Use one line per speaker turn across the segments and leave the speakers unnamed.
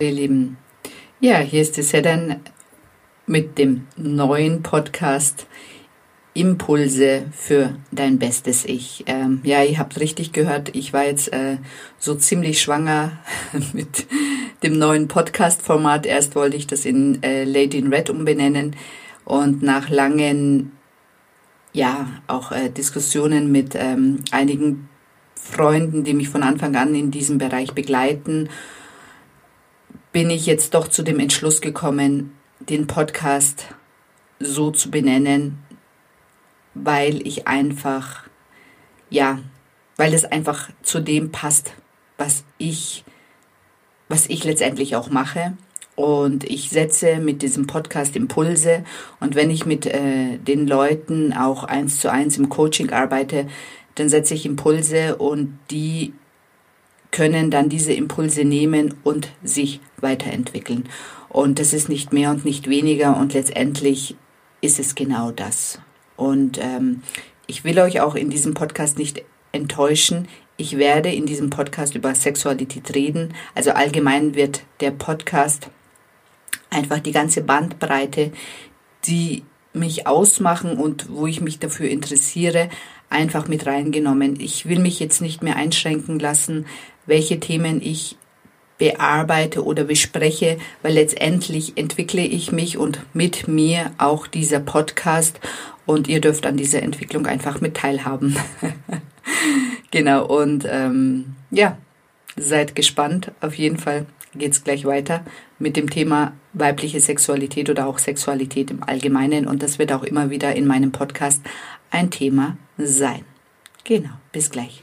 Ihr Lieben, ja, hier ist die Sedan mit dem neuen Podcast Impulse für dein bestes Ich. Ähm, ja, ihr habt richtig gehört, ich war jetzt äh, so ziemlich schwanger mit dem neuen Podcast-Format. Erst wollte ich das in äh, Lady in Red umbenennen und nach langen, ja, auch äh, Diskussionen mit ähm, einigen Freunden, die mich von Anfang an in diesem Bereich begleiten, bin ich jetzt doch zu dem Entschluss gekommen, den Podcast so zu benennen, weil ich einfach, ja, weil es einfach zu dem passt, was ich, was ich letztendlich auch mache. Und ich setze mit diesem Podcast Impulse. Und wenn ich mit äh, den Leuten auch eins zu eins im Coaching arbeite, dann setze ich Impulse und die können dann diese Impulse nehmen und sich weiterentwickeln. Und das ist nicht mehr und nicht weniger und letztendlich ist es genau das. Und ähm, ich will euch auch in diesem Podcast nicht enttäuschen. Ich werde in diesem Podcast über Sexualität reden. Also allgemein wird der Podcast einfach die ganze Bandbreite, die mich ausmachen und wo ich mich dafür interessiere, einfach mit reingenommen. Ich will mich jetzt nicht mehr einschränken lassen, welche Themen ich bearbeite oder bespreche, weil letztendlich entwickle ich mich und mit mir auch dieser Podcast und ihr dürft an dieser Entwicklung einfach mit teilhaben. genau, und ähm, ja, seid gespannt. Auf jeden Fall geht's gleich weiter mit dem Thema weibliche Sexualität oder auch Sexualität im Allgemeinen und das wird auch immer wieder in meinem Podcast ein Thema sein. Genau, bis gleich.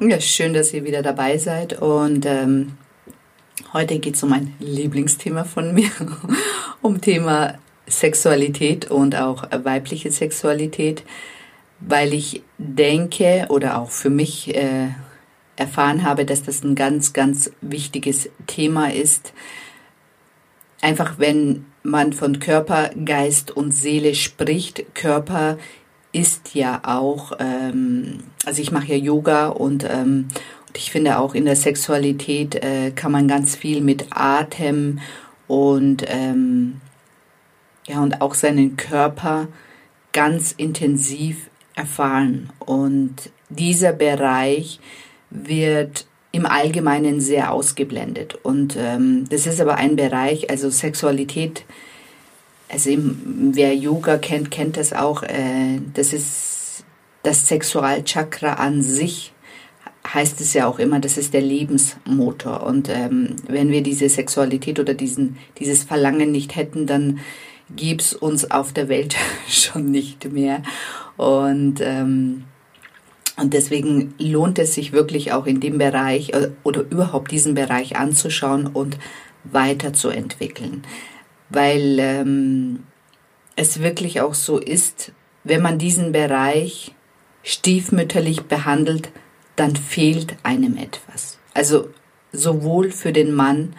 Ja, schön, dass ihr wieder dabei seid. Und ähm, heute geht es um ein Lieblingsthema von mir, um Thema Sexualität und auch weibliche Sexualität, weil ich denke oder auch für mich äh, erfahren habe, dass das ein ganz, ganz wichtiges Thema ist. Einfach wenn man von Körper, Geist und Seele spricht, Körper ist ja auch, ähm, also ich mache ja Yoga und, ähm, und ich finde auch in der Sexualität äh, kann man ganz viel mit Atem und ähm, ja und auch seinen Körper ganz intensiv erfahren. Und dieser Bereich wird im Allgemeinen sehr ausgeblendet. Und ähm, das ist aber ein Bereich, also Sexualität also wer Yoga kennt, kennt das auch. Äh, das ist das Sexualchakra an sich heißt es ja auch immer, das ist der Lebensmotor. Und ähm, wenn wir diese Sexualität oder diesen, dieses Verlangen nicht hätten, dann gäbe es uns auf der Welt schon nicht mehr. Und, ähm, und deswegen lohnt es sich wirklich auch in dem Bereich äh, oder überhaupt diesen Bereich anzuschauen und weiterzuentwickeln weil ähm, es wirklich auch so ist, wenn man diesen Bereich stiefmütterlich behandelt, dann fehlt einem etwas. Also sowohl für den Mann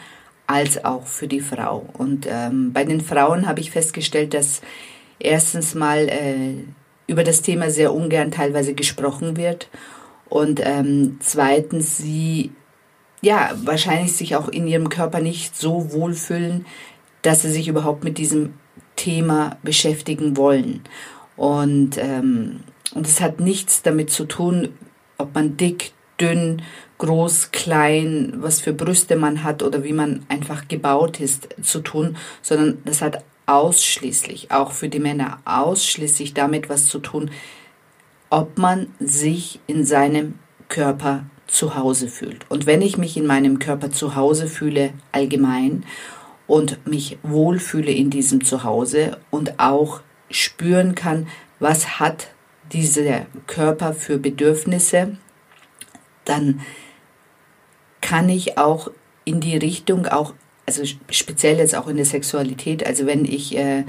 als auch für die Frau. Und ähm, bei den Frauen habe ich festgestellt, dass erstens mal äh, über das Thema sehr ungern teilweise gesprochen wird und ähm, zweitens sie ja wahrscheinlich sich auch in ihrem Körper nicht so wohlfühlen, dass sie sich überhaupt mit diesem Thema beschäftigen wollen. Und, ähm, und es hat nichts damit zu tun, ob man dick, dünn, groß, klein, was für Brüste man hat oder wie man einfach gebaut ist, zu tun, sondern das hat ausschließlich, auch für die Männer, ausschließlich damit was zu tun, ob man sich in seinem Körper zu Hause fühlt. Und wenn ich mich in meinem Körper zu Hause fühle, allgemein, und mich wohlfühle in diesem Zuhause und auch spüren kann, was hat dieser Körper für Bedürfnisse, dann kann ich auch in die Richtung auch, also speziell jetzt auch in der Sexualität, also wenn ich äh,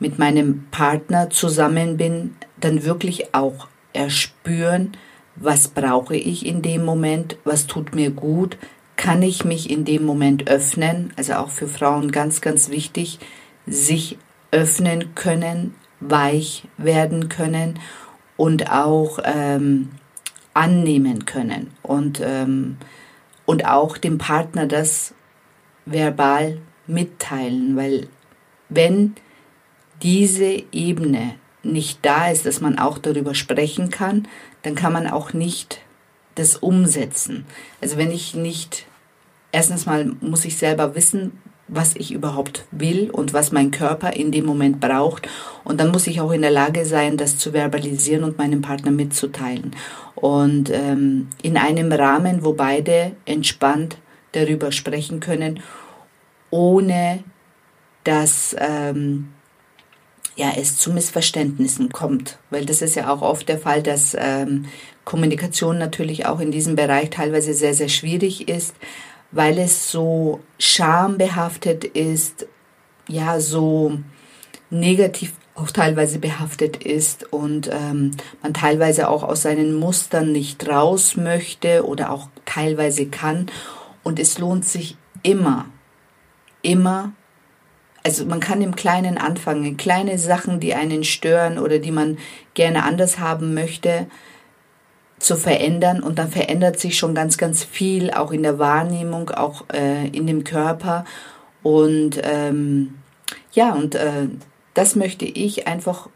mit meinem Partner zusammen bin, dann wirklich auch erspüren, was brauche ich in dem Moment, was tut mir gut, kann ich mich in dem Moment öffnen, also auch für Frauen ganz, ganz wichtig, sich öffnen können, weich werden können und auch ähm, annehmen können und, ähm, und auch dem Partner das verbal mitteilen, weil wenn diese Ebene nicht da ist, dass man auch darüber sprechen kann, dann kann man auch nicht das umsetzen. Also wenn ich nicht, erstens mal muss ich selber wissen, was ich überhaupt will und was mein Körper in dem Moment braucht. Und dann muss ich auch in der Lage sein, das zu verbalisieren und meinem Partner mitzuteilen. Und ähm, in einem Rahmen, wo beide entspannt darüber sprechen können, ohne dass ähm, ja, es zu Missverständnissen kommt. Weil das ist ja auch oft der Fall, dass ähm, Kommunikation natürlich auch in diesem Bereich teilweise sehr, sehr schwierig ist, weil es so schambehaftet ist, ja, so negativ auch teilweise behaftet ist und ähm, man teilweise auch aus seinen Mustern nicht raus möchte oder auch teilweise kann. Und es lohnt sich immer, immer also man kann im Kleinen anfangen, kleine Sachen, die einen stören oder die man gerne anders haben möchte, zu verändern. Und dann verändert sich schon ganz, ganz viel, auch in der Wahrnehmung, auch äh, in dem Körper. Und ähm, ja, und äh, das möchte ich einfach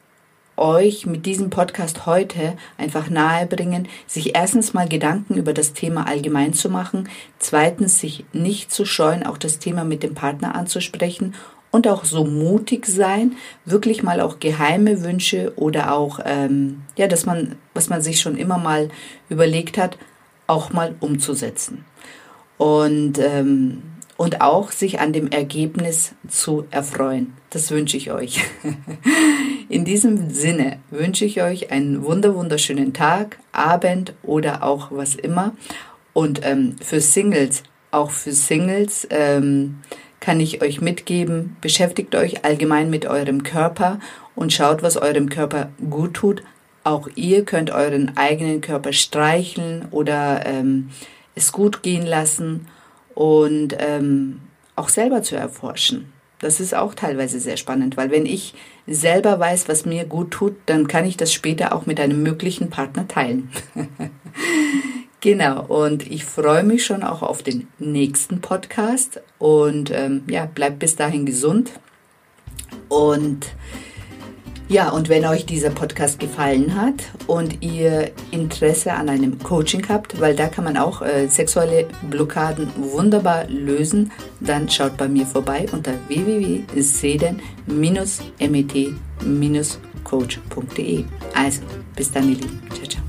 euch mit diesem Podcast heute einfach nahebringen, sich erstens mal Gedanken über das Thema allgemein zu machen, zweitens sich nicht zu scheuen, auch das Thema mit dem Partner anzusprechen und auch so mutig sein, wirklich mal auch geheime Wünsche oder auch, ähm, ja, dass man, was man sich schon immer mal überlegt hat, auch mal umzusetzen. Und, ähm, und auch sich an dem Ergebnis zu erfreuen. Das wünsche ich euch. In diesem Sinne wünsche ich euch einen wunder wunderschönen Tag, Abend oder auch was immer. Und ähm, für Singles, auch für Singles, ähm, kann ich euch mitgeben, beschäftigt euch allgemein mit eurem Körper und schaut, was eurem Körper gut tut. Auch ihr könnt euren eigenen Körper streicheln oder ähm, es gut gehen lassen und ähm, auch selber zu erforschen. Das ist auch teilweise sehr spannend, weil wenn ich selber weiß, was mir gut tut, dann kann ich das später auch mit einem möglichen Partner teilen. Genau, und ich freue mich schon auch auf den nächsten Podcast und ähm, ja, bleibt bis dahin gesund. Und ja, und wenn euch dieser Podcast gefallen hat und ihr Interesse an einem Coaching habt, weil da kann man auch äh, sexuelle Blockaden wunderbar lösen, dann schaut bei mir vorbei unter www.seden-met-coach.de. Also, bis dann, ihr Lieben. Ciao, ciao.